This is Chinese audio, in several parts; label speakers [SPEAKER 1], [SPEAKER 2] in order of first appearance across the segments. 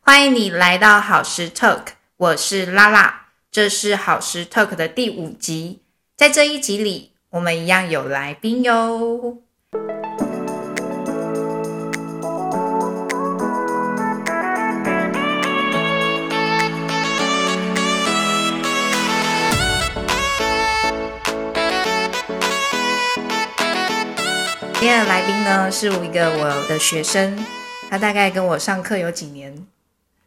[SPEAKER 1] 欢迎你来到好时 Talk，我是拉拉，这是好时 Talk 的第五集。在这一集里，我们一样有来宾哟。今天的来宾呢，是我一个我的学生，他大概跟我上课有几年？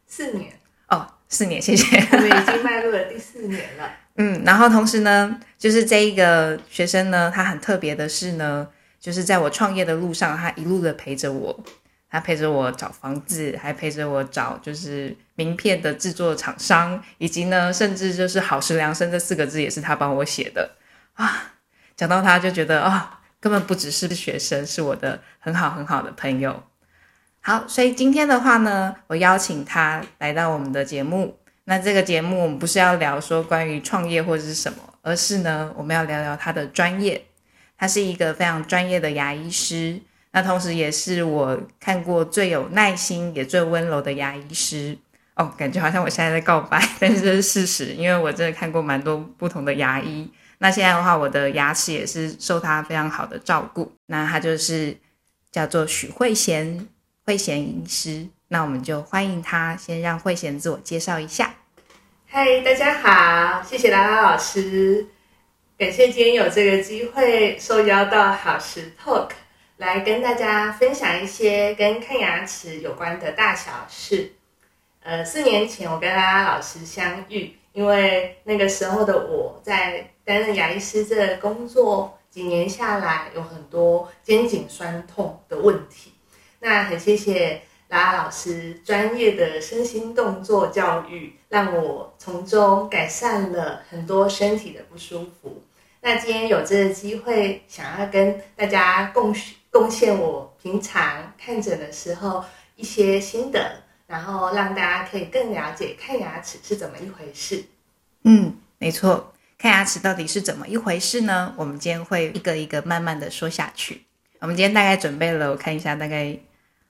[SPEAKER 2] 四年
[SPEAKER 1] 哦，四年，谢谢。
[SPEAKER 2] 我们已经迈入了第四年了。
[SPEAKER 1] 嗯，然后同时呢，就是这一个学生呢，他很特别的是呢，就是在我创业的路上，他一路的陪着我，他陪着我找房子，还陪着我找就是名片的制作厂商，以及呢，甚至就是好食良生这四个字也是他帮我写的啊。讲到他就觉得啊。根本不只是学生，是我的很好很好的朋友。好，所以今天的话呢，我邀请他来到我们的节目。那这个节目我们不是要聊说关于创业或者是什么，而是呢，我们要聊聊他的专业。他是一个非常专业的牙医师，那同时也是我看过最有耐心也最温柔的牙医师。哦，感觉好像我现在在告白，但是这是事实，因为我真的看过蛮多不同的牙医。那现在的话，我的牙齿也是受他非常好的照顾。那他就是叫做许慧贤，慧贤医师。那我们就欢迎他，先让慧贤自我介绍一下。
[SPEAKER 2] 嗨，大家好，谢谢拉拉老师，感谢今天有这个机会受邀到好时 Talk 来跟大家分享一些跟看牙齿有关的大小事。呃，四年前我跟拉拉老师相遇，因为那个时候的我在。担任牙医师这工作几年下来，有很多肩颈酸痛的问题。那很谢谢拉拉老师专业的身心动作教育，让我从中改善了很多身体的不舒服。那今天有这个机会，想要跟大家贡贡献我平常看诊的时候一些心得，然后让大家可以更了解看牙齿是怎么一回事。
[SPEAKER 1] 嗯，没错。看牙齿到底是怎么一回事呢？我们今天会一个一个慢慢的说下去。我们今天大概准备了，我看一下，大概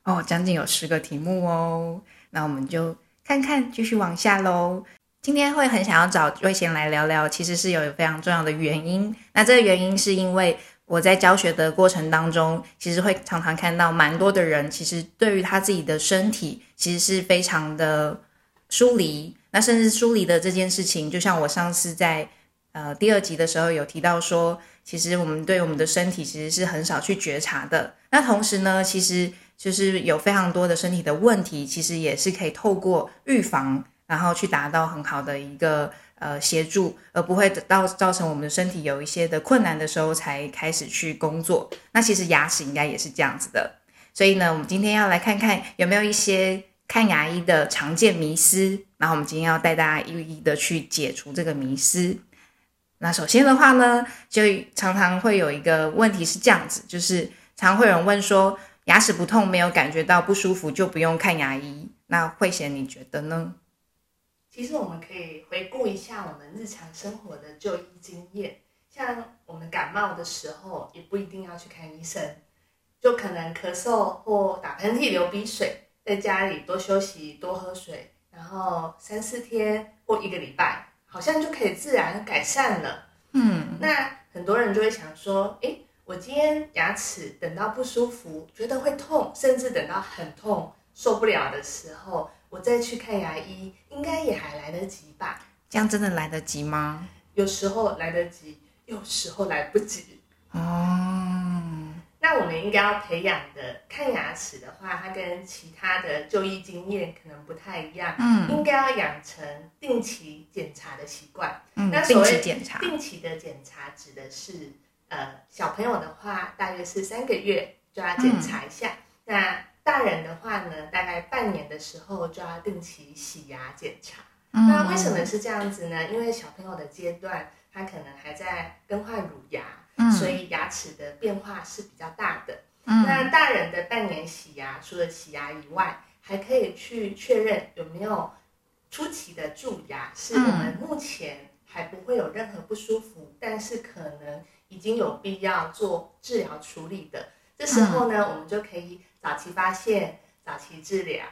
[SPEAKER 1] 哦，将近有十个题目哦。那我们就看看，继续往下喽。今天会很想要找瑞贤来聊聊，其实是有非常重要的原因。那这个原因是因为我在教学的过程当中，其实会常常看到蛮多的人，其实对于他自己的身体，其实是非常的疏离。那甚至疏离的这件事情，就像我上次在。呃，第二集的时候有提到说，其实我们对我们的身体其实是很少去觉察的。那同时呢，其实就是有非常多的身体的问题，其实也是可以透过预防，然后去达到很好的一个呃协助，而不会到造成我们身体有一些的困难的时候才开始去工作。那其实牙齿应该也是这样子的。所以呢，我们今天要来看看有没有一些看牙医的常见迷思，然后我们今天要带大家一一的去解除这个迷思。那首先的话呢，就常常会有一个问题是这样子，就是常会有人问说，牙齿不痛，没有感觉到不舒服，就不用看牙医。那慧贤，你觉得呢？
[SPEAKER 2] 其实我们可以回顾一下我们日常生活的就医经验，像我们感冒的时候，也不一定要去看医生，就可能咳嗽或打喷嚏、流鼻水，在家里多休息、多喝水，然后三四天或一个礼拜。好像就可以自然改善了。嗯，那很多人就会想说，哎，我今天牙齿等到不舒服，觉得会痛，甚至等到很痛受不了的时候，我再去看牙医，应该也还来得及吧？
[SPEAKER 1] 这样真的来得及吗？
[SPEAKER 2] 有时候来得及，有时候来不及。哦。那我们应该要培养的看牙齿的话，它跟其他的就医经验可能不太一样。嗯，应该要养成定期检查的习惯。
[SPEAKER 1] 嗯，那所谓检查，
[SPEAKER 2] 定期的检查指的是，呃，小朋友的话大约是三个月就要检查一下。那大人的话呢，大概半年的时候就要定期洗牙检查。那为什么是这样子呢？因为小朋友的阶段，他可能还在更换乳牙。所以牙齿的变化是比较大的。那大人的半年洗牙，除了洗牙以外，还可以去确认有没有初期的蛀牙，是我们目前还不会有任何不舒服，但是可能已经有必要做治疗处理的。这时候呢，我们就可以早期发现、早期治疗。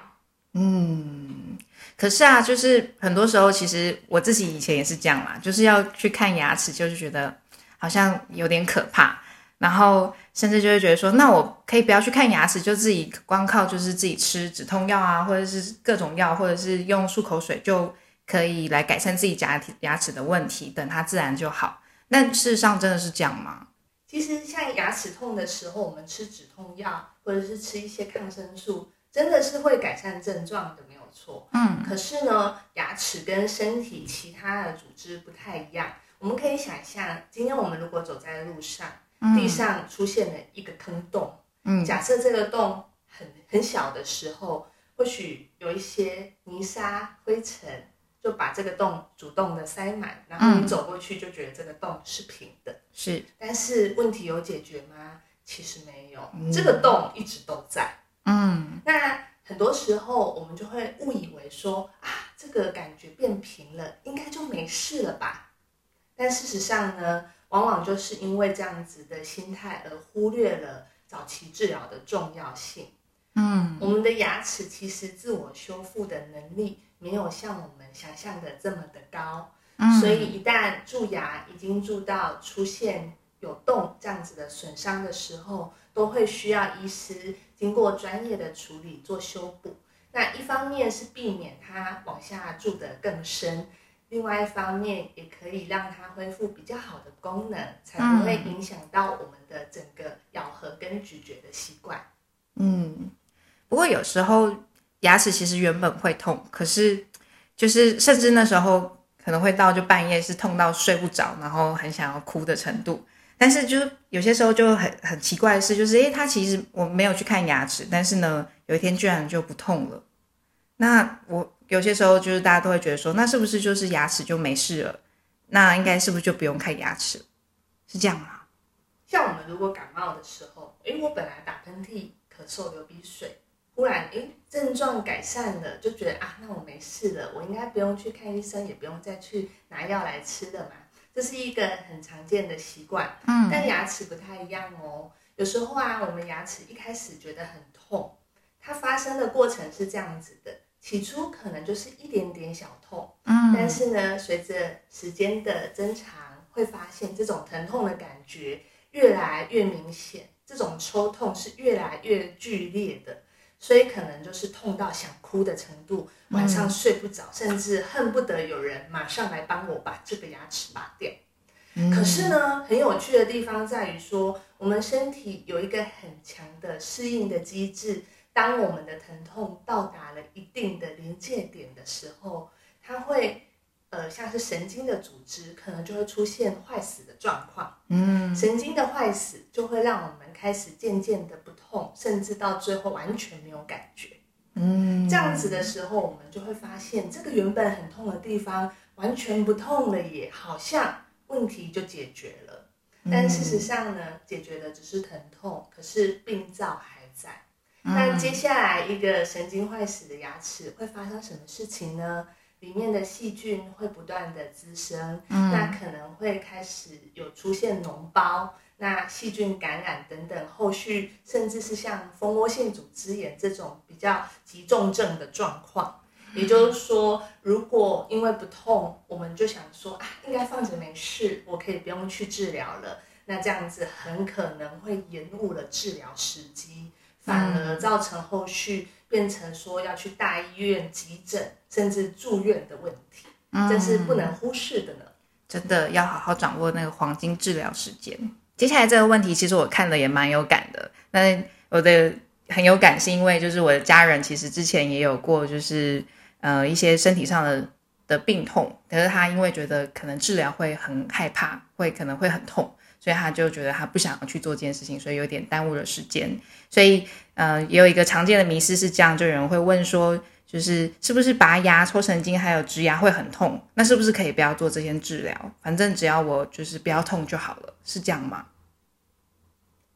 [SPEAKER 1] 嗯，可是啊，就是很多时候，其实我自己以前也是这样啦，就是要去看牙齿，就是觉得好像有点可怕，然后甚至就会觉得说，那我可以不要去看牙齿，就自己光靠就是自己吃止痛药啊，或者是各种药，或者是用漱口水就可以来改善自己牙体牙齿的问题，等它自然就好。那事实上真的是这样吗？
[SPEAKER 2] 其实像牙齿痛的时候，我们吃止痛药或者是吃一些抗生素。真的是会改善症状的，没有错。
[SPEAKER 1] 嗯，
[SPEAKER 2] 可是呢，牙齿跟身体其他的组织不太一样。我们可以想象，今天我们如果走在路上，地上出现了一个坑洞。嗯，假设这个洞很很小的时候，或许有一些泥沙灰尘就把这个洞主动的塞满，然后你走过去就觉得这个洞是平的。
[SPEAKER 1] 是，
[SPEAKER 2] 但是问题有解决吗？其实没有，这个洞一直都在。
[SPEAKER 1] 嗯，
[SPEAKER 2] 那很多时候我们就会误以为说啊，这个感觉变平了，应该就没事了吧？但事实上呢，往往就是因为这样子的心态而忽略了早期治疗的重要性。
[SPEAKER 1] 嗯，
[SPEAKER 2] 我们的牙齿其实自我修复的能力没有像我们想象的这么的高，所以一旦蛀牙已经蛀到出现有洞这样子的损伤的时候，都会需要医师。经过专业的处理做修补，那一方面是避免它往下蛀得更深，另外一方面也可以让它恢复比较好的功能，才不会影响到我们的整个咬合跟咀嚼的习惯。
[SPEAKER 1] 嗯，不过有时候牙齿其实原本会痛，可是就是甚至那时候可能会到就半夜是痛到睡不着，然后很想要哭的程度。但是就是有些时候就很很奇怪的事，就是诶，他其实我没有去看牙齿，但是呢，有一天居然就不痛了。那我有些时候就是大家都会觉得说，那是不是就是牙齿就没事了？那应该是不是就不用看牙齿？是这样吗？
[SPEAKER 2] 像我们如果感冒的时候，诶，我本来打喷嚏、咳嗽、流鼻水，忽然诶症状改善了，就觉得啊，那我没事了，我应该不用去看医生，也不用再去拿药来吃的嘛。这是一个很常见的习惯，
[SPEAKER 1] 嗯，
[SPEAKER 2] 但牙齿不太一样哦。有时候啊，我们牙齿一开始觉得很痛，它发生的过程是这样子的：起初可能就是一点点小痛，
[SPEAKER 1] 嗯，
[SPEAKER 2] 但是呢，随着时间的增长，会发现这种疼痛的感觉越来越明显，这种抽痛是越来越剧烈的。所以可能就是痛到想哭的程度，晚上睡不着，甚至恨不得有人马上来帮我把这个牙齿拔掉。可是呢，很有趣的地方在于说，我们身体有一个很强的适应的机制，当我们的疼痛到达了一定的临界点的时候，它会。呃，像是神经的组织，可能就会出现坏死的状况。
[SPEAKER 1] 嗯，
[SPEAKER 2] 神经的坏死就会让我们开始渐渐的不痛，甚至到最后完全没有感觉。
[SPEAKER 1] 嗯，
[SPEAKER 2] 这样子的时候，我们就会发现，这个原本很痛的地方完全不痛了，也好像问题就解决了。但事实上呢，解决的只是疼痛，可是病灶还在。那接下来一个神经坏死的牙齿会发生什么事情呢？里面的细菌会不断的滋生，那可能会开始有出现脓包，那细菌感染等等，后续甚至是像蜂窝性组织炎这种比较急重症的状况。也就是说，如果因为不痛，我们就想说啊，应该放着没事，我可以不用去治疗了，那这样子很可能会延误了治疗时机，反而造成后续。变成说要去大医院急诊，甚至住院的问题，这是不能忽视的呢。
[SPEAKER 1] 真的要好好掌握那个黄金治疗时间。接下来这个问题，其实我看了也蛮有感的。那我的很有感，是因为就是我的家人其实之前也有过，就是呃一些身体上的的病痛，可是他因为觉得可能治疗会很害怕，会可能会很痛。所以他就觉得他不想要去做这件事情，所以有点耽误了时间。所以，呃，也有一个常见的迷思是这样，就有人会问说，就是是不是拔牙、抽神经还有植牙会很痛？那是不是可以不要做这些治疗？反正只要我就是不要痛就好了，是这样吗？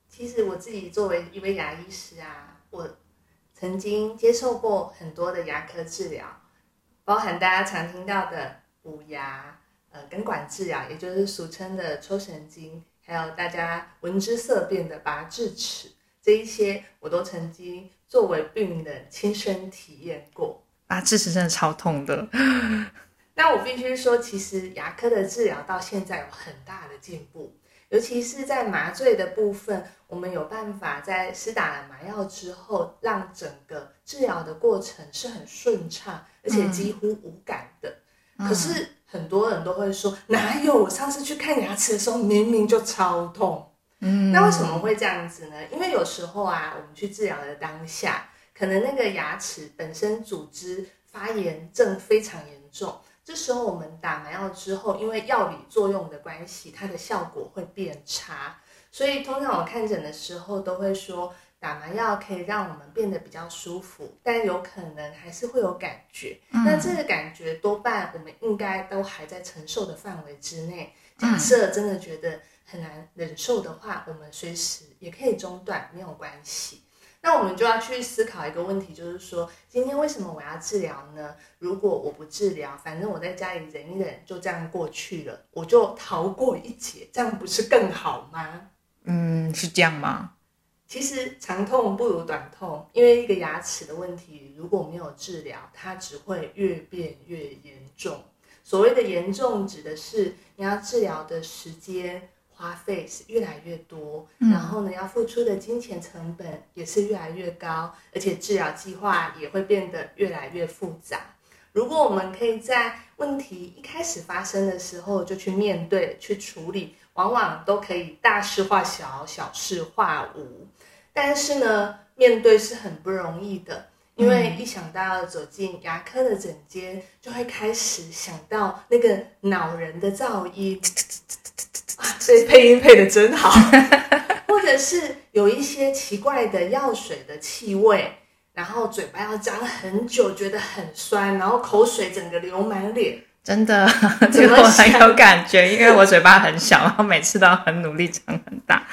[SPEAKER 2] 其实我自己作为一位牙医师啊，我曾经接受过很多的牙科治疗，包含大家常听到的补牙、呃根管治疗，也就是俗称的抽神经。还有大家闻之色变的拔智齿，这一些我都曾经作为病人亲身体验过。
[SPEAKER 1] 拔智齿真的超痛的。
[SPEAKER 2] 那我必须说，其实牙科的治疗到现在有很大的进步，尤其是在麻醉的部分，我们有办法在施打了麻药之后，让整个治疗的过程是很顺畅，而且几乎无感的。可是很多人都会说，哪有？我上次去看牙齿的时候，明明就超痛。嗯，那为什么会这样子呢？因为有时候啊，我们去治疗的当下，可能那个牙齿本身组织发炎症非常严重。这时候我们打麻药之后，因为药理作用的关系，它的效果会变差。所以通常我看诊的时候都会说，打麻药可以让我们变得比较舒服，但有可能还是会有感觉。那这个感觉多半我们应该都还在承受的范围之内。假设真的觉得很难忍受的话，我们随时也可以中断，没有关系。那我们就要去思考一个问题，就是说，今天为什么我要治疗呢？如果我不治疗，反正我在家里忍一忍，就这样过去了，我就逃过一劫，这样不是更好吗？
[SPEAKER 1] 嗯，是这样吗？
[SPEAKER 2] 其实长痛不如短痛，因为一个牙齿的问题，如果没有治疗，它只会越变越严重。所谓的严重，指的是你要治疗的时间。花费是越来越多，然后呢，要付出的金钱成本也是越来越高，而且治疗计划也会变得越来越复杂。如果我们可以在问题一开始发生的时候就去面对、去处理，往往都可以大事化小，小事化无。但是呢，面对是很不容易的，因为一想到要走进牙科的诊间，就会开始想到那个恼人的噪音。这配音配的真好，或者是有一些奇怪的药水的气味，然后嘴巴要张很久，觉得很酸，然后口水整个流满脸，
[SPEAKER 1] 真的，这个我很有感觉，因为我嘴巴很小，然后每次都要很努力长很大。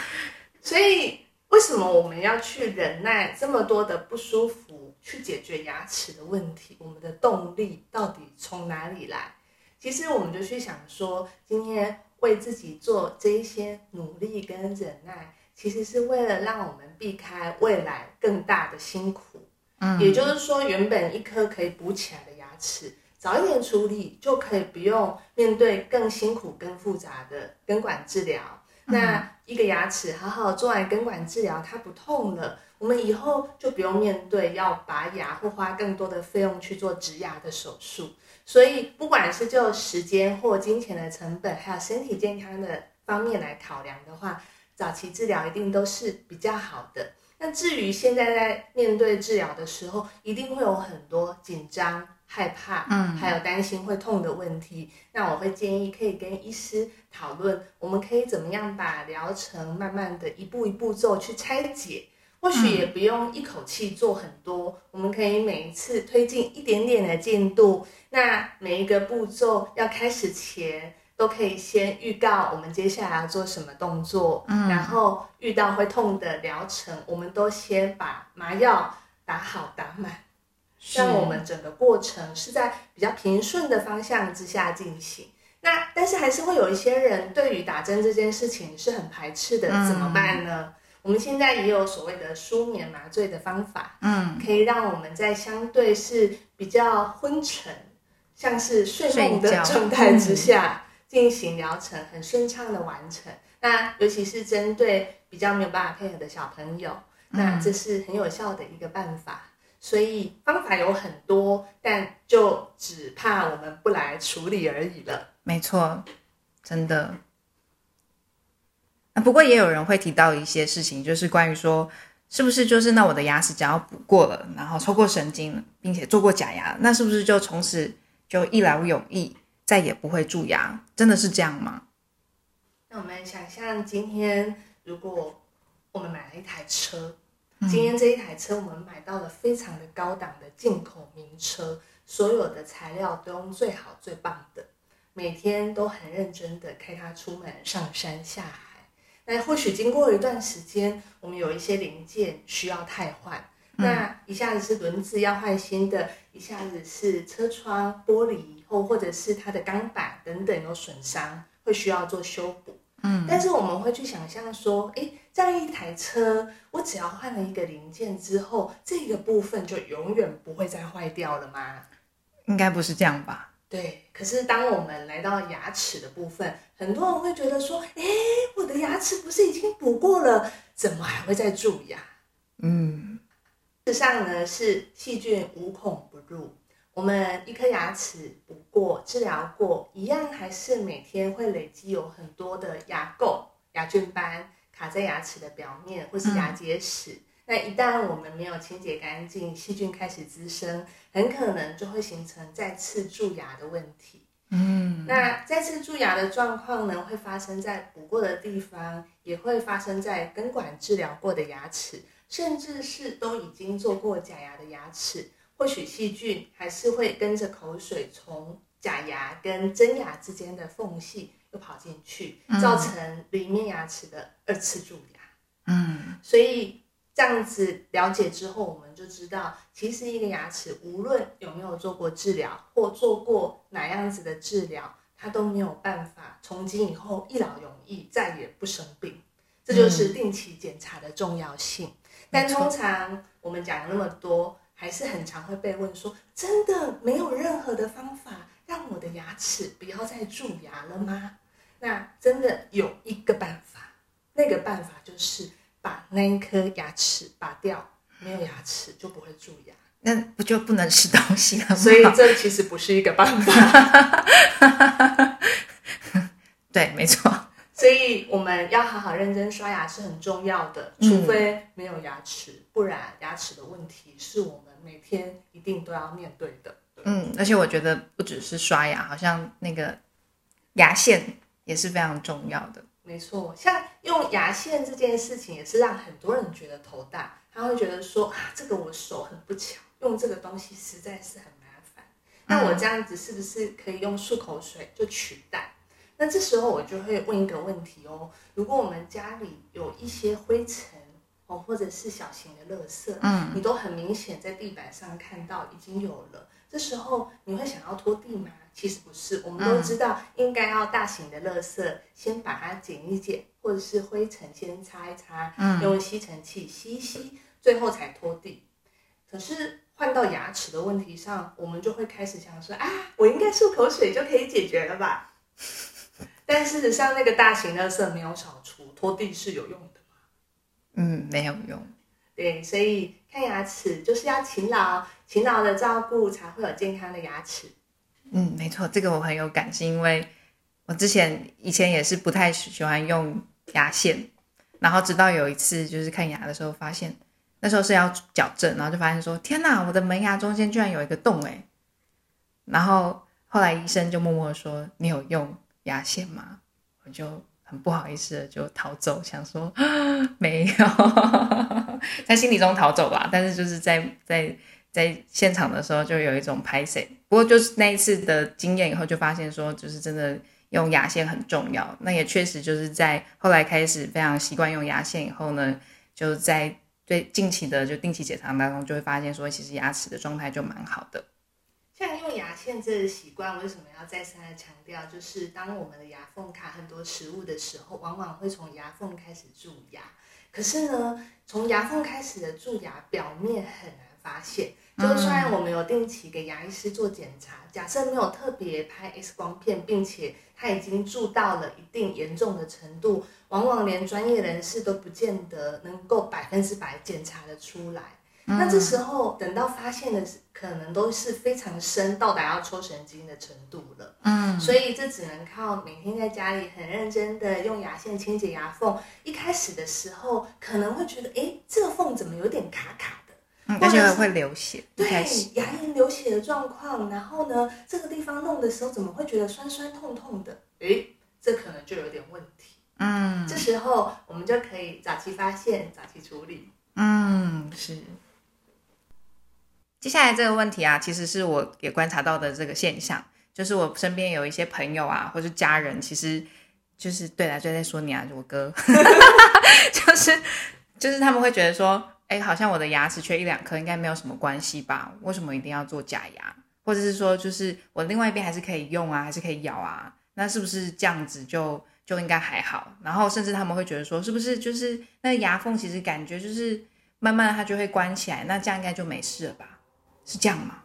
[SPEAKER 2] 所以为什么我们要去忍耐这么多的不舒服，去解决牙齿的问题？我们的动力到底从哪里来？其实我们就去想说，今天。为自己做这一些努力跟忍耐，其实是为了让我们避开未来更大的辛苦。嗯，也就是说，原本一颗可以补起来的牙齿，早一点处理，就可以不用面对更辛苦、更复杂的根管治疗。那一个牙齿好好做完根管治疗，它不痛了，我们以后就不用面对要拔牙或花更多的费用去做植牙的手术。所以，不管是就时间或金钱的成本，还有身体健康的方面来考量的话，早期治疗一定都是比较好的。那至于现在在面对治疗的时候，一定会有很多紧张、害怕，嗯，还有担心会痛的问题。那我会建议可以跟医师讨论，我们可以怎么样把疗程慢慢的一步一步骤去拆解。或许也不用一口气做很多，我们可以每一次推进一点点的进度。那每一个步骤要开始前，都可以先预告我们接下来要做什么动作。嗯，然后遇到会痛的疗程，我们都先把麻药打好打满，让我们整个过程是在比较平顺的方向之下进行。那但是还是会有一些人对于打针这件事情是很排斥的，怎么办呢？我们现在也有所谓的舒眠麻醉的方法，嗯，可以让我们在相对是比较昏沉，像是睡梦的 状态之下进行疗程，很顺畅的完成。那尤其是针对比较没有办法配合的小朋友，那这是很有效的一个办法。所以方法有很多，但就只怕我们不来处理而已了。
[SPEAKER 1] 没错，真的。不过也有人会提到一些事情，就是关于说，是不是就是那我的牙齿只要补过了，然后抽过神经，并且做过假牙，那是不是就从此就一劳永逸，再也不会蛀牙？真的是这样吗？
[SPEAKER 2] 那我们想象今天，如果我们买了一台车，今天这一台车我们买到了非常的高档的进口名车，所有的材料都用最好最棒的，每天都很认真的开它出门上山下海。那或许经过一段时间，我们有一些零件需要汰换，那一下子是轮子要换新的，一下子是车窗玻璃或或者是它的钢板等等有损伤，会需要做修补。嗯，但是我们会去想象说，诶，这样一台车，我只要换了一个零件之后，这个部分就永远不会再坏掉了吗？
[SPEAKER 1] 应该不是这样吧？
[SPEAKER 2] 对。可是当我们来到牙齿的部分，很多人会觉得说：“哎，我的牙齿不是已经补过了，怎么还会再蛀牙？”嗯，事实上呢，是细菌无孔不入。我们一颗牙齿补过、治疗过，一样还是每天会累积有很多的牙垢、牙菌斑卡在牙齿的表面，或是牙结石。那一旦我们没有清洁干净，细菌开始滋生，很可能就会形成再次蛀牙的问题。嗯，那再次蛀牙的状况呢，会发生在补过的地方，也会发生在根管治疗过的牙齿，甚至是都已经做过假牙的牙齿。或许细菌还是会跟着口水从假牙跟真牙之间的缝隙又跑进去，造成里面牙齿的二次蛀牙。嗯，所以这样子了解之后，我们就知道，其实一个牙齿无论有没有做过治疗或做过哪样子的治疗，它都没有办法从今以后一劳永逸，再也不生病。这就是定期检查的重要性。但通常我们讲那么多。还是很常会被问说：“真的没有任何的方法让我的牙齿不要再蛀牙了吗？”那真的有一个办法，那个办法就是把那一颗牙齿拔掉，没有牙齿就不会蛀牙。
[SPEAKER 1] 那不就不能吃东西了吗？
[SPEAKER 2] 所以这其实不是一个办法。
[SPEAKER 1] 对，没错。
[SPEAKER 2] 所以我们要好好认真刷牙是很重要的，除非没有牙齿，不然牙齿的问题是我们。每天一定都要面对的。
[SPEAKER 1] 嗯，而且我觉得不只是刷牙，好像那个牙线也是非常重要的。
[SPEAKER 2] 没错，像用牙线这件事情，也是让很多人觉得头大。他会觉得说啊，这个我手很不巧，用这个东西实在是很麻烦。那我这样子是不是可以用漱口水就取代？那这时候我就会问一个问题哦：如果我们家里有一些灰尘。哦，或者是小型的垃圾，嗯，你都很明显在地板上看到已经有了。这时候你会想要拖地吗？其实不是，我们都知道应该要大型的垃圾先把它剪一剪，或者是灰尘先擦一擦，嗯，用吸尘器吸一吸，最后才拖地。可是换到牙齿的问题上，我们就会开始想说啊，我应该漱口水就可以解决了吧？但事实上，那个大型垃圾没有扫除，拖地是有用的。
[SPEAKER 1] 嗯，没有用。
[SPEAKER 2] 对，所以看牙齿就是要勤劳，勤劳的照顾才会有健康的牙齿。
[SPEAKER 1] 嗯，没错，这个我很有感，是因为我之前以前也是不太喜欢用牙线，然后直到有一次就是看牙的时候，发现那时候是要矫正，然后就发现说天哪，我的门牙中间居然有一个洞哎。然后后来医生就默默说：“你有用牙线吗？”我就。很不好意思的就逃走，想说没有，在心理中逃走吧。但是就是在在在现场的时候，就有一种拍 C。不过就是那一次的经验以后，就发现说，就是真的用牙线很重要。那也确实就是在后来开始非常习惯用牙线以后呢，就在最近期的就定期检查当中，就会发现说，其实牙齿的状态就蛮好的。
[SPEAKER 2] 像用牙线这个习惯，为什么要再三的强调？就是当我们的牙缝卡很多食物的时候，往往会从牙缝开始蛀牙。可是呢，从牙缝开始的蛀牙，表面很难发现。就虽然我们有定期给牙医师做检查，假设没有特别拍 X 光片，并且他已经蛀到了一定严重的程度，往往连专业人士都不见得能够百分之百检查的出来。那这时候等到发现的可能都是非常深，到达要抽神经的程度了。嗯，所以这只能靠每天在家里很认真的用牙线清洁牙缝。一开始的时候可能会觉得，哎，这个缝怎么有点卡卡的？
[SPEAKER 1] 嗯，而且会流血。
[SPEAKER 2] 对，牙龈流血的状况。然后呢，这个地方弄的时候怎么会觉得酸酸痛痛的？哎，这可能就有点问题。嗯，这时候我们就可以早期发现，早期处理。
[SPEAKER 1] 嗯，是。接下来这个问题啊，其实是我也观察到的这个现象，就是我身边有一些朋友啊，或是家人，其实就是对来就在说你啊，我哥，就是就是他们会觉得说，哎，好像我的牙齿缺一两颗，应该没有什么关系吧？为什么一定要做假牙？或者是说，就是我另外一边还是可以用啊，还是可以咬啊？那是不是这样子就就应该还好。然后甚至他们会觉得说，是不是就是那牙缝其实感觉就是慢慢它就会关起来，那这样应该就没事了吧？是这样吗？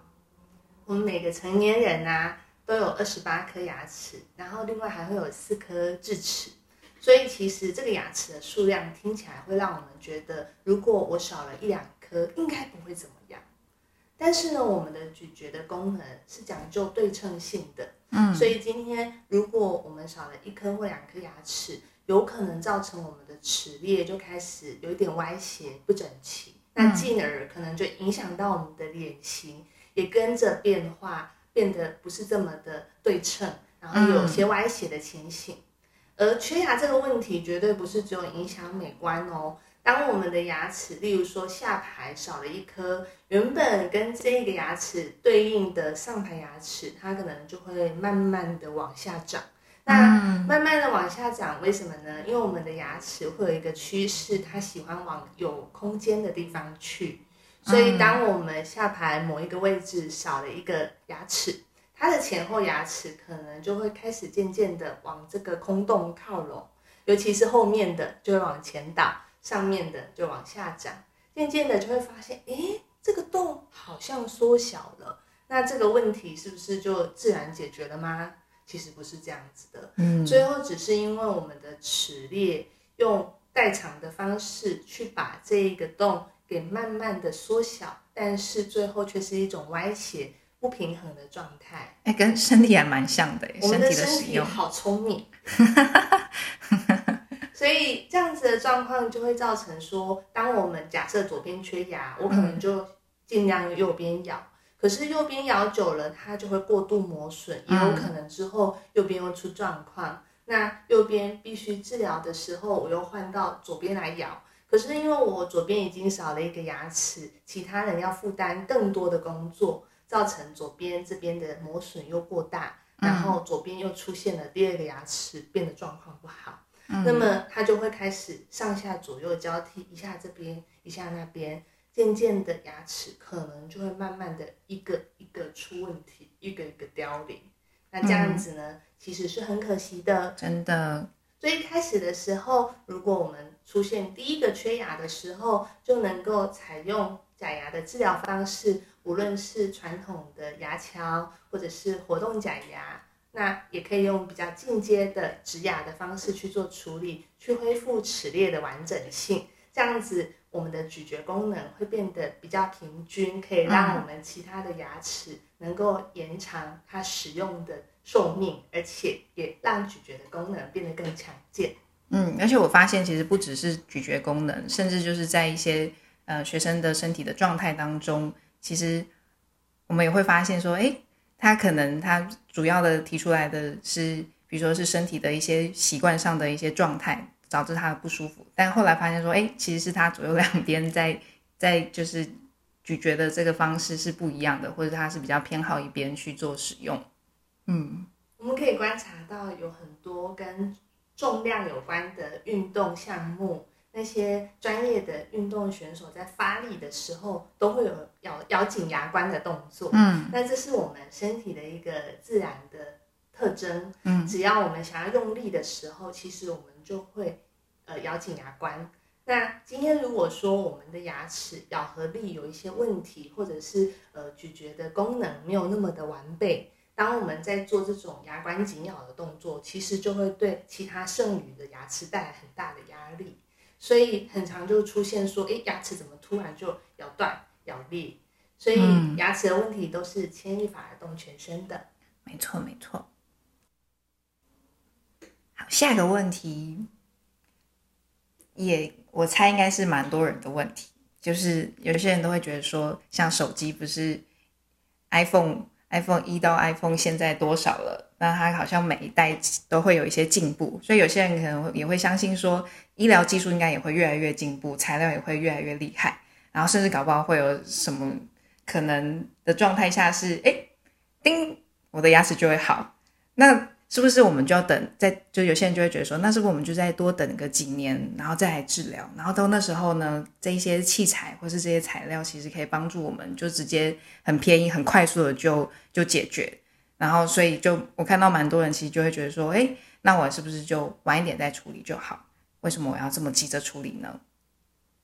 [SPEAKER 2] 我们每个成年人啊都有二十八颗牙齿，然后另外还会有四颗智齿。所以其实这个牙齿的数量听起来会让我们觉得，如果我少了一两颗，应该不会怎么样。但是呢，我们的咀嚼的功能是讲究对称性的，嗯，所以今天如果我们少了一颗或两颗牙齿，有可能造成我们的齿列就开始有一点歪斜不整齐，那进而可能就影响到我们的脸型，也跟着变化，变得不是这么的对称，然后有些歪斜的情形。而缺牙这个问题绝对不是只有影响美观哦。当我们的牙齿，例如说下排少了一颗，原本跟这个牙齿对应的上排牙齿，它可能就会慢慢的往下长。那慢慢的往下长，为什么呢？因为我们的牙齿会有一个趋势，它喜欢往有空间的地方去。所以当我们下排某一个位置少了一个牙齿，它的前后牙齿可能就会开始渐渐的往这个空洞靠拢，尤其是后面的就会往前倒，上面的就往下长，渐渐的就会发现，诶，这个洞好像缩小了。那这个问题是不是就自然解决了吗？其实不是这样子的，嗯，最后只是因为我们的齿列用代偿的方式去把这一个洞给慢慢的缩小，但是最后却是一种歪斜。不平衡的状态，
[SPEAKER 1] 哎，跟身体还蛮像的。
[SPEAKER 2] 我们的
[SPEAKER 1] 身
[SPEAKER 2] 体好聪明，所以这样子的状况就会造成说，当我们假设左边缺牙，我可能就尽量右边咬。可是右边咬久了，它就会过度磨损，也有可能之后右边又出状况。那右边必须治疗的时候，我又换到左边来咬。可是因为我左边已经少了一个牙齿，其他人要负担更多的工作。造成左边这边的磨损又过大，然后左边又出现了第二个牙齿变得状况不好，那么它就会开始上下左右交替，一下这边一下那边，渐渐的牙齿可能就会慢慢的一个一个出问题，一个一个凋零。那这样子呢，其实是很可惜的，
[SPEAKER 1] 真的。
[SPEAKER 2] 最开始的时候，如果我们出现第一个缺牙的时候，就能够采用假牙的治疗方式。无论是传统的牙桥，或者是活动假牙，那也可以用比较进阶的植牙的方式去做处理，去恢复齿列的完整性。这样子，我们的咀嚼功能会变得比较平均，可以让我们其他的牙齿能够延长它使用的寿命，而且也让咀嚼的功能变得更强健。
[SPEAKER 1] 嗯，而且我发现其实不只是咀嚼功能，甚至就是在一些呃学生的身体的状态当中。其实我们也会发现说，哎，他可能他主要的提出来的是，比如说是身体的一些习惯上的一些状态导致他的不舒服，但后来发现说，哎，其实是他左右两边在在就是咀嚼的这个方式是不一样的，或者他是比较偏好一边去做使用。
[SPEAKER 2] 嗯，我们可以观察到有很多跟重量有关的运动项目。那些专业的运动选手在发力的时候，都会有咬咬紧牙关的动作。嗯，那这是我们身体的一个自然的特征。嗯，只要我们想要用力的时候，其实我们就会呃咬紧牙关。那今天如果说我们的牙齿咬合力有一些问题，或者是呃咀嚼的功能没有那么的完备，当我们在做这种牙关紧咬的动作，其实就会对其他剩余的牙齿带来很大的压力。所以很常就出现说，哎，牙齿怎么突然就咬断、咬裂？所以牙齿的问题都是牵一发而动全身的。
[SPEAKER 1] 没错，没错。好，下一个问题，也我猜应该是蛮多人的问题，就是有些人都会觉得说，像手机不是 iPhone。iPhone 一到 iPhone 现在多少了？那它好像每一代都会有一些进步，所以有些人可能也会相信说，医疗技术应该也会越来越进步，材料也会越来越厉害，然后甚至搞不好会有什么可能的状态下是，哎，叮，我的牙齿就会好。那是不是我们就要等？在就有些人就会觉得说，那是不是我们就再多等个几年，然后再来治疗？然后到那时候呢，这一些器材或是这些材料，其实可以帮助我们，就直接很便宜、很快速的就就解决。然后所以就我看到蛮多人其实就会觉得说，哎，那我是不是就晚一点再处理就好？为什么我要这么急着处理呢？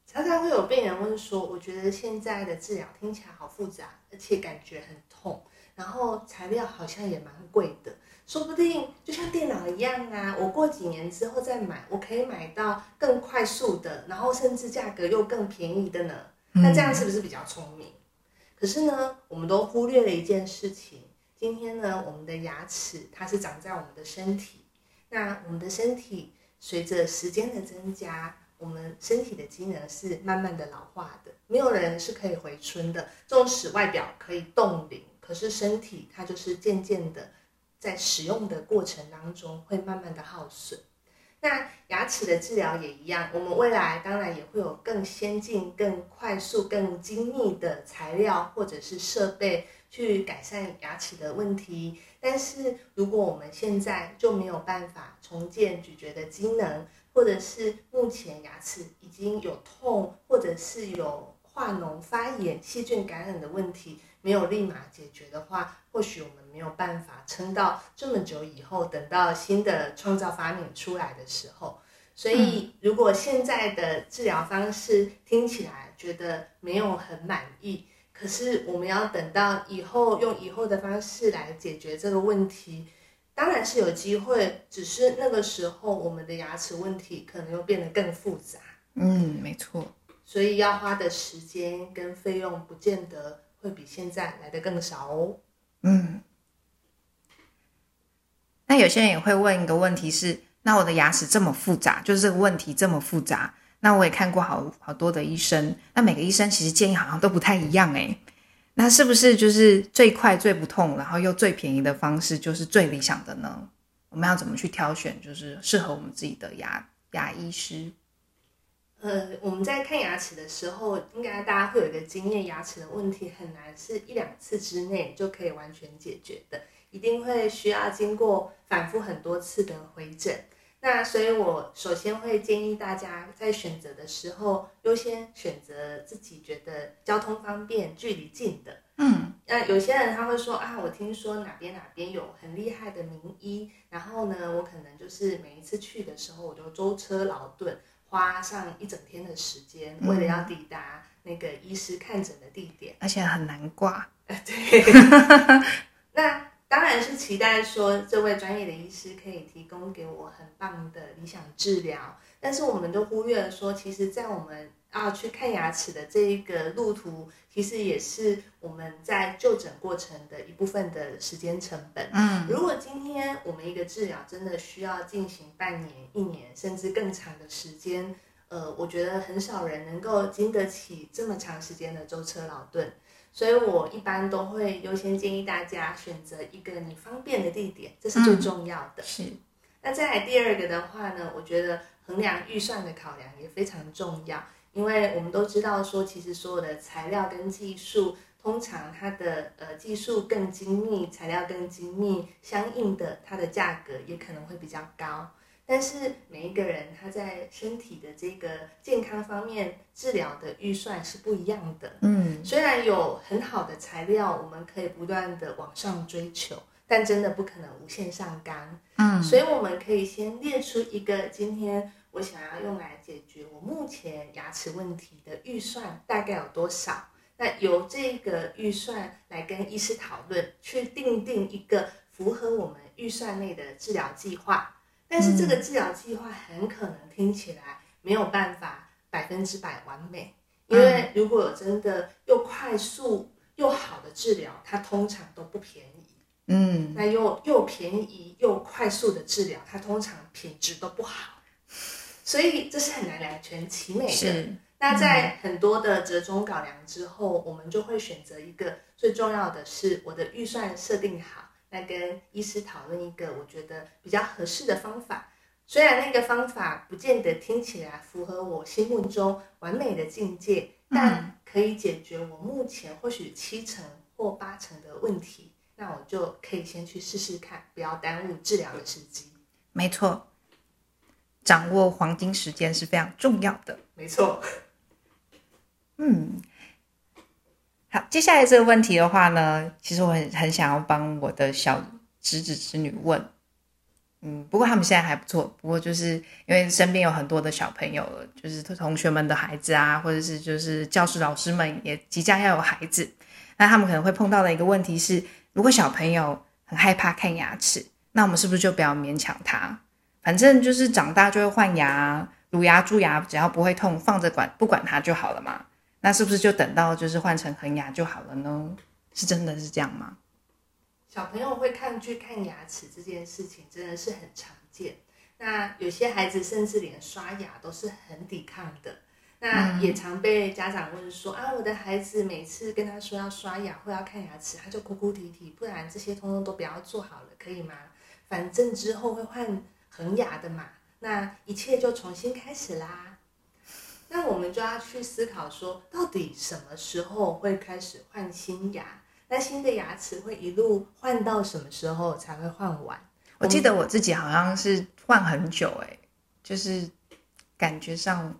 [SPEAKER 2] 常常会有病人问说：“我觉得现在的治疗听起来好复杂，而且感觉很痛，然后材料好像也蛮贵的，说不定就像电脑一样啊，我过几年之后再买，我可以买到更快速的，然后甚至价格又更便宜的呢？那这样是不是比较聪明？可是呢，我们都忽略了一件事情。今天呢，我们的牙齿它是长在我们的身体，那我们的身体随着时间的增加。”我们身体的机能是慢慢的老化的，没有人是可以回春的。纵使外表可以冻龄，可是身体它就是渐渐的在使用的过程当中会慢慢的耗损。那牙齿的治疗也一样，我们未来当然也会有更先进、更快速、更精密的材料或者是设备去改善牙齿的问题。但是如果我们现在就没有办法重建咀嚼的机能，或者是目前牙齿已经有痛，或者是有化脓、发炎、细菌感染的问题，没有立马解决的话，或许我们没有办法撑到这么久以后，等到新的创造发明出来的时候。所以，如果现在的治疗方式听起来觉得没有很满意，可是我们要等到以后用以后的方式来解决这个问题。当然是有机会，只是那个时候我们的牙齿问题可能又变得更复杂。
[SPEAKER 1] 嗯，没错。
[SPEAKER 2] 所以要花的时间跟费用，不见得会比现在来的更少哦。
[SPEAKER 1] 嗯。那有些人也会问一个问题是：那我的牙齿这么复杂，就是这个问题这么复杂，那我也看过好好多的医生，那每个医生其实建议好像都不太一样哎。那是不是就是最快、最不痛，然后又最便宜的方式，就是最理想的呢？我们要怎么去挑选，就是适合我们自己的牙牙医师？
[SPEAKER 2] 呃，我们在看牙齿的时候，应该大家会有一个经验，牙齿的问题很难是一两次之内就可以完全解决的，一定会需要经过反复很多次的回诊。那所以，我首先会建议大家在选择的时候，优先选择自己觉得交通方便、距离近的。
[SPEAKER 1] 嗯，
[SPEAKER 2] 那有些人他会说啊，我听说哪边哪边有很厉害的名医，然后呢，我可能就是每一次去的时候，我就舟车劳顿，花上一整天的时间，为了要抵达那个医师看诊的地点，
[SPEAKER 1] 而且很难挂。
[SPEAKER 2] 对，那。当然是期待说这位专业的医师可以提供给我很棒的理想治疗，但是我们都忽略了说，其实，在我们啊去看牙齿的这一个路途，其实也是我们在就诊过程的一部分的时间成本。
[SPEAKER 1] 嗯，
[SPEAKER 2] 如果今天我们一个治疗真的需要进行半年、一年甚至更长的时间，呃，我觉得很少人能够经得起这么长时间的舟车劳顿。所以我一般都会优先建议大家选择一个你方便的地点，这是最重要的。
[SPEAKER 1] 是。
[SPEAKER 2] 那再来第二个的话呢，我觉得衡量预算的考量也非常重要，因为我们都知道说，其实所有的材料跟技术，通常它的呃技术更精密，材料更精密，相应的它的价格也可能会比较高。但是每一个人他在身体的这个健康方面治疗的预算是不一样的。
[SPEAKER 1] 嗯，
[SPEAKER 2] 虽然有很好的材料，我们可以不断的往上追求，但真的不可能无限上纲。
[SPEAKER 1] 嗯，
[SPEAKER 2] 所以我们可以先列出一个今天我想要用来解决我目前牙齿问题的预算大概有多少。那由这个预算来跟医师讨论，去定定一个符合我们预算内的治疗计划。但是这个治疗计划很可能听起来没有办法百分之百完美，因为如果真的又快速又好的治疗，它通常都不便宜。
[SPEAKER 1] 嗯，
[SPEAKER 2] 那又又便宜又快速的治疗，它通常品质都不好，所以这是很难两全其美的。那在很多的折中考量之后，我们就会选择一个最重要的是我的预算设定好。来跟医师讨论一个我觉得比较合适的方法，虽然那个方法不见得听起来符合我心目中完美的境界，但可以解决我目前或许七成或八成的问题，那我就可以先去试试看，不要耽误治疗的时机。
[SPEAKER 1] 没错，掌握黄金时间是非常重要的。
[SPEAKER 2] 没错，
[SPEAKER 1] 嗯。好，接下来这个问题的话呢，其实我很很想要帮我的小侄子侄女问，嗯，不过他们现在还不错。不过就是因为身边有很多的小朋友，就是同学们的孩子啊，或者是就是教师老师们也即将要有孩子，那他们可能会碰到的一个问题是，如果小朋友很害怕看牙齿，那我们是不是就不要勉强他？反正就是长大就会换牙、乳牙、蛀牙，只要不会痛，放着管不管它就好了嘛。那是不是就等到就是换成恒牙就好了呢？是真的是这样吗？
[SPEAKER 2] 小朋友会抗拒看牙齿这件事情，真的是很常见。那有些孩子甚至连刷牙都是很抵抗的。那也常被家长问说啊，我的孩子每次跟他说要刷牙或要看牙齿，他就哭哭啼啼，不然这些通通都不要做好了，可以吗？反正之后会换恒牙的嘛，那一切就重新开始啦。那我们就要去思考说，到底什么时候会开始换新牙？那新的牙齿会一路换到什么时候才会换完？
[SPEAKER 1] 我记得我自己好像是换很久，哎，就是感觉上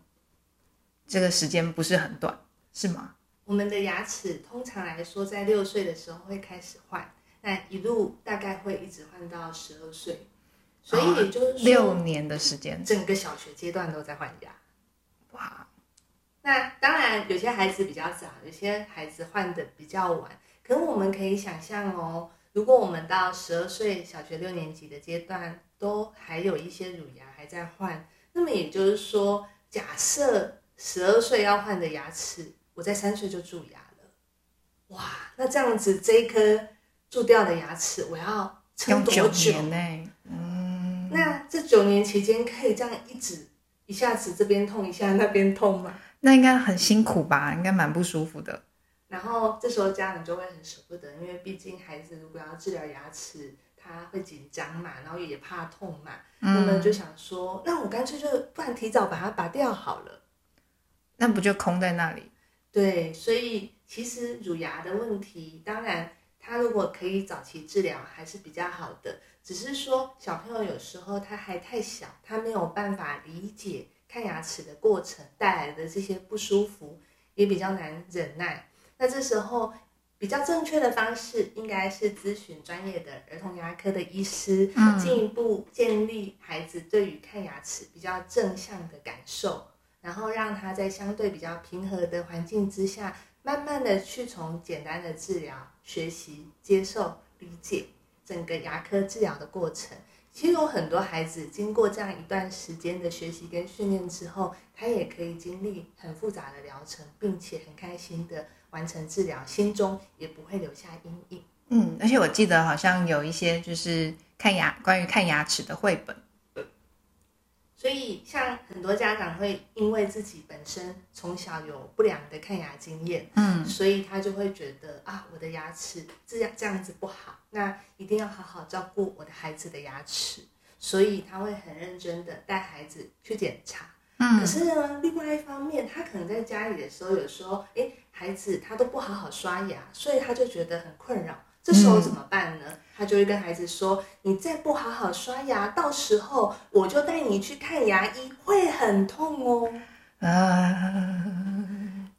[SPEAKER 1] 这个时间不是很短，是吗？
[SPEAKER 2] 我们的牙齿通常来说在六岁的时候会开始换，那一路大概会一直换到十二岁，所以也就是
[SPEAKER 1] 六年的时间，
[SPEAKER 2] 整个小学阶段都在换牙。
[SPEAKER 1] 哇，
[SPEAKER 2] 那当然有些孩子比较早，有些孩子换的比较晚。可我们可以想象哦，如果我们到十二岁小学六年级的阶段，都还有一些乳牙还在换，那么也就是说，假设十二岁要换的牙齿，我在三岁就蛀牙了，哇，那这样子这一颗蛀掉的牙齿，我要撑多久
[SPEAKER 1] 呢？嗯，
[SPEAKER 2] 那这九年期间可以这样一直一下子这边痛一下那边痛嘛？
[SPEAKER 1] 那应该很辛苦吧？应该蛮不舒服的。
[SPEAKER 2] 然后这时候家长就会很舍不得，因为毕竟孩子如果要治疗牙齿，他会紧张嘛，然后也怕痛嘛，那么就想说，那我干脆就不然提早把它拔掉好了，
[SPEAKER 1] 那不就空在那里？
[SPEAKER 2] 对，所以其实乳牙的问题，当然它如果可以早期治疗还是比较好的，只是说小朋友有时候他还太小，他没有办法理解看牙齿的过程带来的这些不舒服，也比较难忍耐。那这时候比较正确的方式，应该是咨询专业的儿童牙科的医师，进一步建立孩子对于看牙齿比较正向的感受，然后让他在相对比较平和的环境之下，慢慢的去从简单的治疗学习、接受、理解整个牙科治疗的过程。其实有很多孩子经过这样一段时间的学习跟训练之后，他也可以经历很复杂的疗程，并且很开心的。完成治疗，心中也不会留下阴影。
[SPEAKER 1] 嗯，而且我记得好像有一些就是看牙，关于看牙齿的绘本。
[SPEAKER 2] 所以，像很多家长会因为自己本身从小有不良的看牙经验，嗯，所以他就会觉得啊，我的牙齿这样这样子不好，那一定要好好照顾我的孩子的牙齿，所以他会很认真的带孩子去检查。嗯，可是呢，另外一方面，他可能在家里的时候，有时候，哎。孩子他都不好好刷牙，所以他就觉得很困扰。这时候怎么办呢？他就会跟孩子说：“你再不好好刷牙，到时候我就带你去看牙医，会很痛哦。”
[SPEAKER 1] 啊，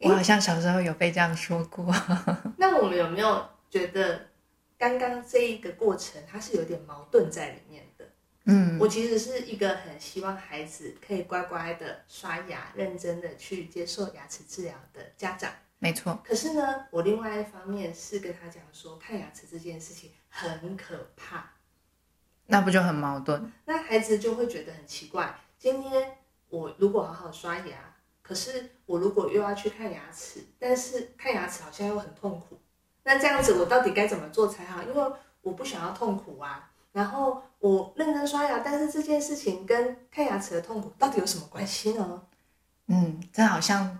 [SPEAKER 1] 我好像小时候有被这样说过。
[SPEAKER 2] 那我们有没有觉得刚刚这一个过程，它是有点矛盾在里面的？嗯，我其实是一个很希望孩子可以乖乖的刷牙，认真的去接受牙齿治疗的家长。
[SPEAKER 1] 没错，
[SPEAKER 2] 可是呢，我另外一方面是跟他讲说，看牙齿这件事情很可怕，
[SPEAKER 1] 那不就很矛盾？
[SPEAKER 2] 那孩子就会觉得很奇怪。今天我如果好好刷牙，可是我如果又要去看牙齿，但是看牙齿好像又很痛苦，那这样子我到底该怎么做才好？因为我不想要痛苦啊。然后我认真刷牙，但是这件事情跟看牙齿的痛苦到底有什么关系
[SPEAKER 1] 呢？嗯，这好像。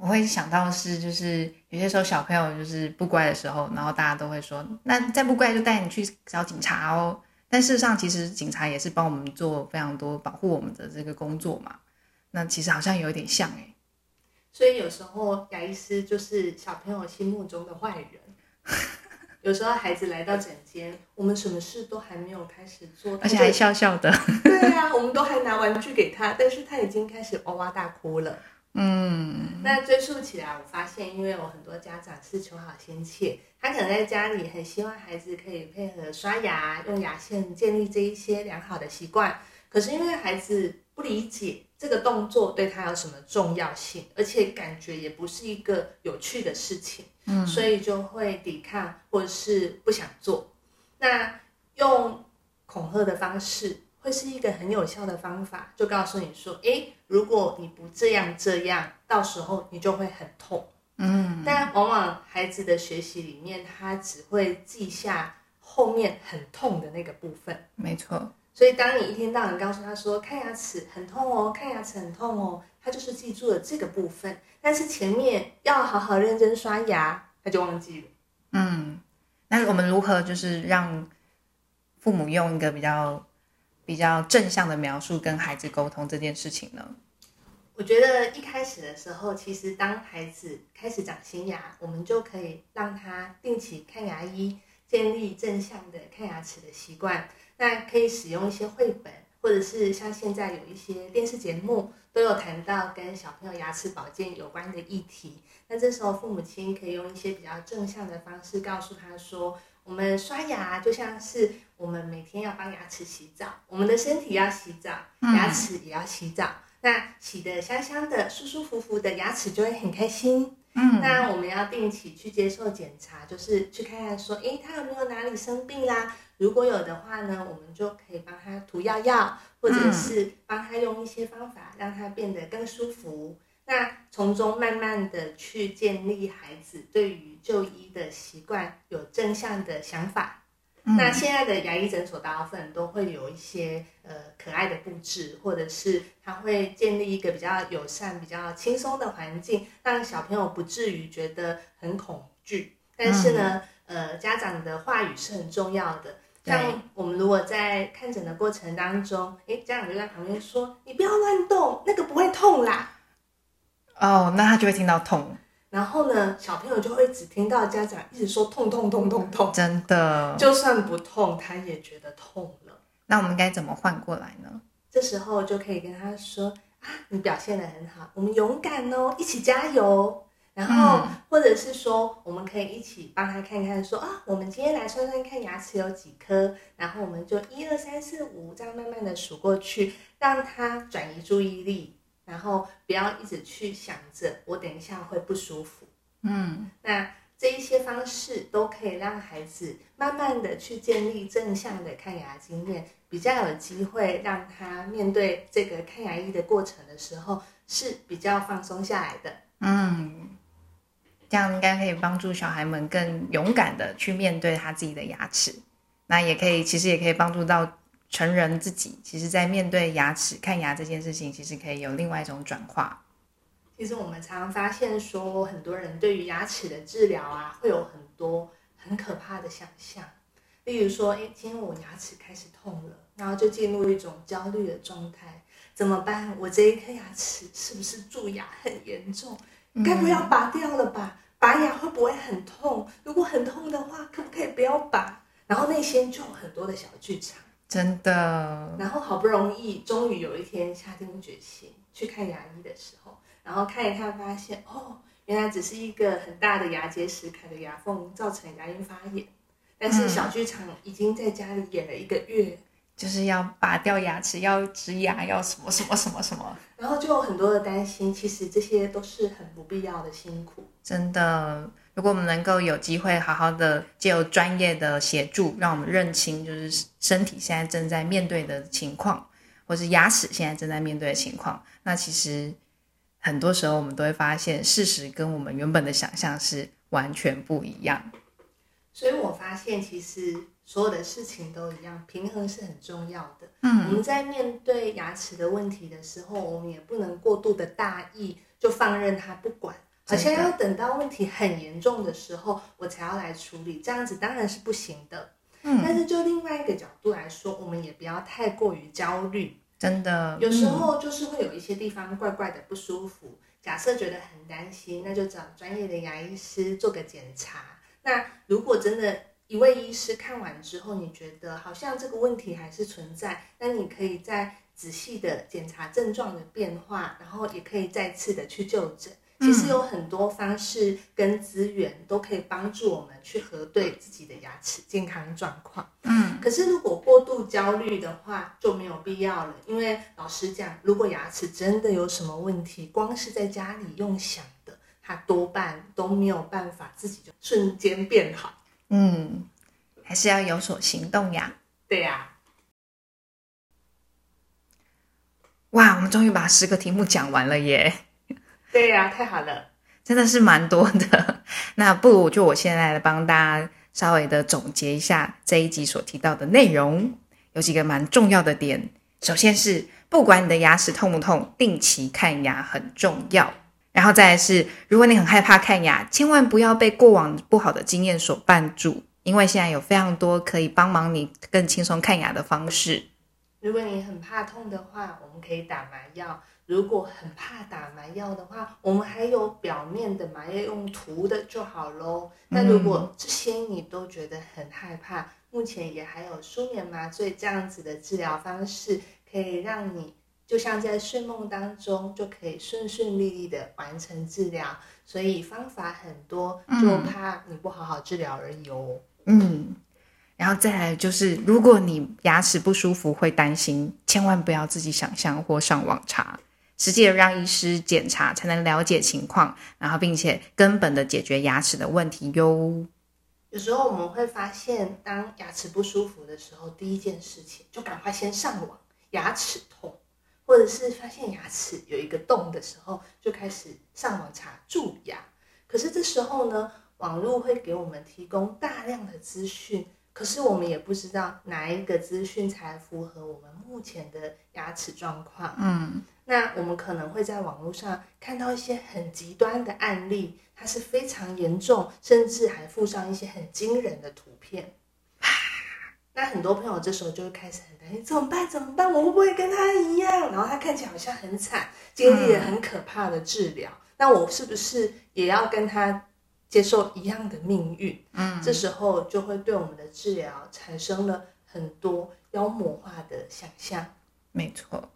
[SPEAKER 1] 我会想到是，就是有些时候小朋友就是不乖的时候，然后大家都会说，那再不乖就带你去找警察哦。但事实上，其实警察也是帮我们做非常多保护我们的这个工作嘛。那其实好像有点像哎。
[SPEAKER 2] 所以有时候牙医师就是小朋友心目中的坏人。有时候孩子来到诊间，我们什么事都还没有开始做，
[SPEAKER 1] 而且还笑笑的。
[SPEAKER 2] 对啊，我们都还拿玩具给他，但是他已经开始哇哇大哭了。嗯，那追溯起来，我发现，因为我很多家长是求好心切，他可能在家里很希望孩子可以配合刷牙、用牙线，建立这一些良好的习惯。可是因为孩子不理解这个动作对他有什么重要性，而且感觉也不是一个有趣的事情，嗯，所以就会抵抗或者是不想做。那用恐吓的方式。会是一个很有效的方法，就告诉你说，诶，如果你不这样这样，到时候你就会很痛。嗯，但往往孩子的学习里面，他只会记下后面很痛的那个部分。
[SPEAKER 1] 没错，
[SPEAKER 2] 所以当你一天到晚告诉他说看牙齿很痛哦，看牙齿很痛哦，他就是记住了这个部分，但是前面要好好认真刷牙，他就忘记了。
[SPEAKER 1] 嗯，那我们如何就是让父母用一个比较？比较正向的描述跟孩子沟通这件事情呢？
[SPEAKER 2] 我觉得一开始的时候，其实当孩子开始长新牙，我们就可以让他定期看牙医，建立正向的看牙齿的习惯。那可以使用一些绘本，或者是像现在有一些电视节目都有谈到跟小朋友牙齿保健有关的议题。那这时候父母亲可以用一些比较正向的方式告诉他说。我们刷牙就像是我们每天要帮牙齿洗澡，我们的身体要洗澡，牙齿也要洗澡。那洗的香香的、舒舒服服的，牙齿就会很开心。嗯，那我们要定期去接受检查，就是去看看说，诶，他有没有哪里生病啦？如果有的话呢，我们就可以帮他涂药药，或者是帮他用一些方法让他变得更舒服。那从中慢慢的去建立孩子对于就医的习惯，有正向的想法。那现在的牙医诊所大部分都会有一些呃可爱的布置，或者是他会建立一个比较友善、比较轻松的环境，让小朋友不至于觉得很恐惧。但是呢，呃，家长的话语是很重要的。像我们如果在看诊的过程当中，诶，家长就在旁边说：“你不要乱动，那个不会痛啦。”
[SPEAKER 1] 哦，那他就会听到痛，
[SPEAKER 2] 然后呢，小朋友就会只听到家长一直说痛痛痛痛痛，
[SPEAKER 1] 真的，
[SPEAKER 2] 就算不痛，他也觉得痛了。
[SPEAKER 1] 那我们该怎么换过来呢？
[SPEAKER 2] 这时候就可以跟他说啊，你表现的很好，我们勇敢哦，一起加油。然后或者是说，我们可以一起帮他看看，说啊，我们今天来算算看牙齿有几颗，然后我们就一二三四五这样慢慢的数过去，让他转移注意力。然后不要一直去想着我等一下会不舒服，嗯，那这一些方式都可以让孩子慢慢的去建立正向的看牙经验，比较有机会让他面对这个看牙医的过程的时候是比较放松下来的，嗯，
[SPEAKER 1] 这样应该可以帮助小孩们更勇敢的去面对他自己的牙齿，那也可以其实也可以帮助到。成人自己其实，在面对牙齿看牙这件事情，其实可以有另外一种转化。
[SPEAKER 2] 其实我们常常发现，说很多人对于牙齿的治疗啊，会有很多很可怕的想象。例如说，哎，今天我牙齿开始痛了，然后就进入一种焦虑的状态，怎么办？我这一颗牙齿是不是蛀牙很严重？该不要拔掉了吧？拔牙会不会很痛？如果很痛的话，可不可以不要拔？然后内心就有很多的小剧场。
[SPEAKER 1] 真的，
[SPEAKER 2] 然后好不容易，终于有一天下定决心去看牙医的时候，然后看一看，发现哦，原来只是一个很大的牙结石卡的牙缝，造成牙龈发炎。但是小剧场已经在家里演了一个月，
[SPEAKER 1] 就是要拔掉牙齿，要植牙，要什么什么什么什么，
[SPEAKER 2] 然后就有很多的担心。其实这些都是很不必要的辛苦，
[SPEAKER 1] 真的。如果我们能够有机会好好的借由专业的协助，让我们认清就是身体现在正在面对的情况，或是牙齿现在正在面对的情况，那其实很多时候我们都会发现，事实跟我们原本的想象是完全不一样。
[SPEAKER 2] 所以我发现，其实所有的事情都一样，平衡是很重要的。嗯，我们在面对牙齿的问题的时候，我们也不能过度的大意，就放任它不管。好像要等到问题很严重的时候，我才要来处理，这样子当然是不行的。嗯，但是就另外一个角度来说，我们也不要太过于焦虑。
[SPEAKER 1] 真的，
[SPEAKER 2] 有时候就是会有一些地方怪怪的不舒服。假设觉得很担心，那就找专业的牙医师做个检查。那如果真的一位医师看完之后，你觉得好像这个问题还是存在，那你可以再。仔细的检查症状的变化，然后也可以再次的去就诊。其实有很多方式跟资源都可以帮助我们去核对自己的牙齿健康状况。
[SPEAKER 1] 嗯，
[SPEAKER 2] 可是如果过度焦虑的话就没有必要了，因为老实讲，如果牙齿真的有什么问题，光是在家里用想的，它多半都没有办法自己就瞬间变好。
[SPEAKER 1] 嗯，还是要有所行动呀。
[SPEAKER 2] 对呀、
[SPEAKER 1] 哇，我们终于把十个题目讲完了耶，
[SPEAKER 2] 对呀、太好了。
[SPEAKER 1] 真的是蛮多的。那不如就我现在来帮大家稍微的总结一下这一集所提到的内容，有几个蛮重要的点。首先是不管你的牙齿痛不痛，定期看牙很重要。然后再来是，如果你很害怕看牙，千万不要被过往不好的经验所绊住，因为现在有非常多可以帮忙你更轻松看牙的方式。
[SPEAKER 2] 如果你很怕痛的话，我们可以打麻药；如果很怕打麻药的话，我们还有表面的麻药用涂的就好喽。那如果这些你都觉得很害怕，目前也还有舒眠麻醉这样子的治疗方式，可以让你就像在睡梦当中就可以顺顺利利的完成治疗。所以方法很多，就怕你不好好治疗而已哦。
[SPEAKER 1] 嗯，然后再来就是，如果你牙齿不舒服，会担心，千万不要自己想象或上网查，实际的让医师检查，才能了解情况，然后并且根本的解决牙齿的问题哟。
[SPEAKER 2] 有时候我们会发现，当牙齿不舒服的时候，第一件事情就赶快先上网，牙齿痛，或者是发现牙齿有一个洞的时候，就开始上网查蛀牙。可是这时候呢，网络会给我们提供大量的资讯，可是我们也不知道哪一个资讯才符合我们目前的牙齿状况。
[SPEAKER 1] 嗯，
[SPEAKER 2] 那我们可能会在网络上看到一些很极端的案例，它是非常严重，甚至还附上一些很惊人的图片。那很多朋友这时候就会开始很担心，怎么办？怎么办？我会不会跟他一样？然后他看起来好像很惨，经历了很可怕的治疗，那我是不是也要跟他接受一样的命运？
[SPEAKER 1] 嗯，
[SPEAKER 2] 这时候就会对我们的治疗产生了很多妖魔化的想象。
[SPEAKER 1] 没错，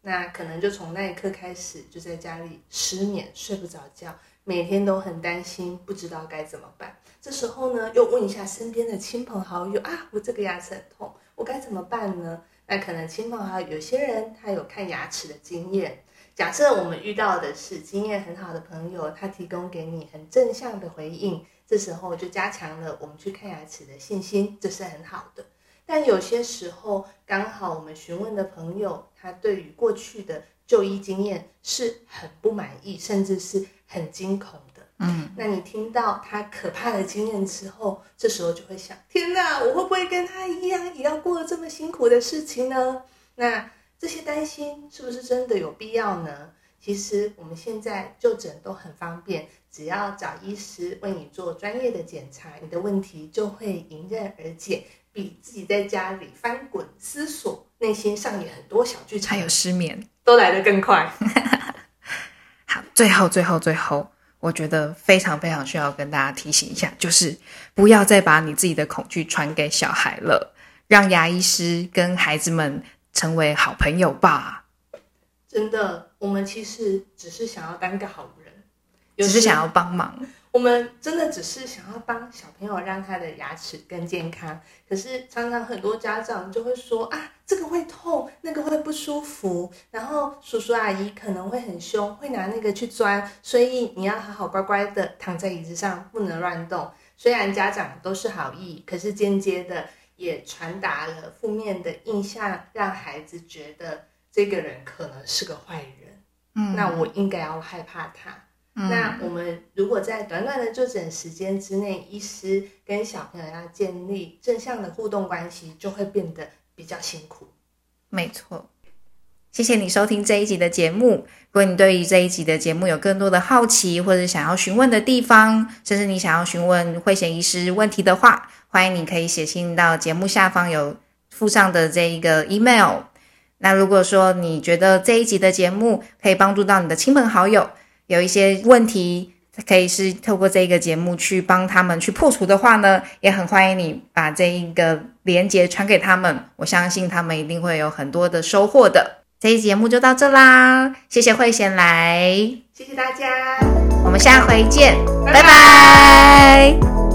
[SPEAKER 2] 那可能就从那一刻开始，就在家里失眠，睡不着觉，每天都很担心，不知道该怎么办。这时候呢，又问一下身边的亲朋好友啊，我这个牙齿很痛，我该怎么办呢？那可能亲朋好友有些人他有看牙齿的经验。假设我们遇到的是经验很好的朋友，他提供给你很正向的回应，这时候就加强了我们去看牙齿的信心，这是很好的。但有些时候，刚好我们询问的朋友，他对于过去的就医经验是很不满意，甚至是很惊恐的。
[SPEAKER 1] 嗯，
[SPEAKER 2] 那你听到他可怕的经验之后，这时候就会想：天哪，我会不会跟他一样，也要过这么辛苦的事情呢？那这些担心是不是真的有必要呢？其实我们现在就诊都很方便，只要找医师为你做专业的检查，你的问题就会迎刃而解，比自己在家里翻滚思索，内心上演很多小剧场
[SPEAKER 1] 还有失眠。
[SPEAKER 2] 都来得更快。
[SPEAKER 1] 好，最后最后最后，我觉得非常非常需要跟大家提醒一下，就是不要再把你自己的恐惧传给小孩了，让牙医师跟孩子们成为好朋友吧。
[SPEAKER 2] 真的，我们其实只是想要当个好人，
[SPEAKER 1] 只是想要帮忙，
[SPEAKER 2] 我们真的只是想要帮小朋友让他的牙齿更健康，可是常常很多家长就会说啊，这个会痛，那个会不舒服，然后叔叔阿姨可能会很凶，会拿那个去钻，所以你要好好乖乖的躺在椅子上，不能乱动。虽然家长都是好意，可是间接的也传达了负面的印象，让孩子觉得这个人可能是个坏人，
[SPEAKER 1] 嗯，
[SPEAKER 2] 那我应该要害怕他。
[SPEAKER 1] 嗯
[SPEAKER 2] 那我们如果在短短的就诊时间之内，医师跟小朋友要建立正向的互动关系，就会变得比较辛苦。
[SPEAKER 1] 没错。谢谢你收听这一集的节目。如果你对于这一集的节目有更多的好奇，或者想要询问的地方，甚至你想要询问慧贤医师问题的话，欢迎你可以写信到节目下方有附上的这一个 email。那如果说你觉得这一集的节目可以帮助到你的亲朋好友，有一些问题可以是透过这个节目去帮他们去破除的话呢，也很欢迎你把这一个连接传给他们，我相信他们一定会有很多的收获的。这一节目就到这啦，谢谢慧贤来，
[SPEAKER 2] 谢谢大家，
[SPEAKER 1] 我们下回见，
[SPEAKER 2] 拜
[SPEAKER 1] 拜。拜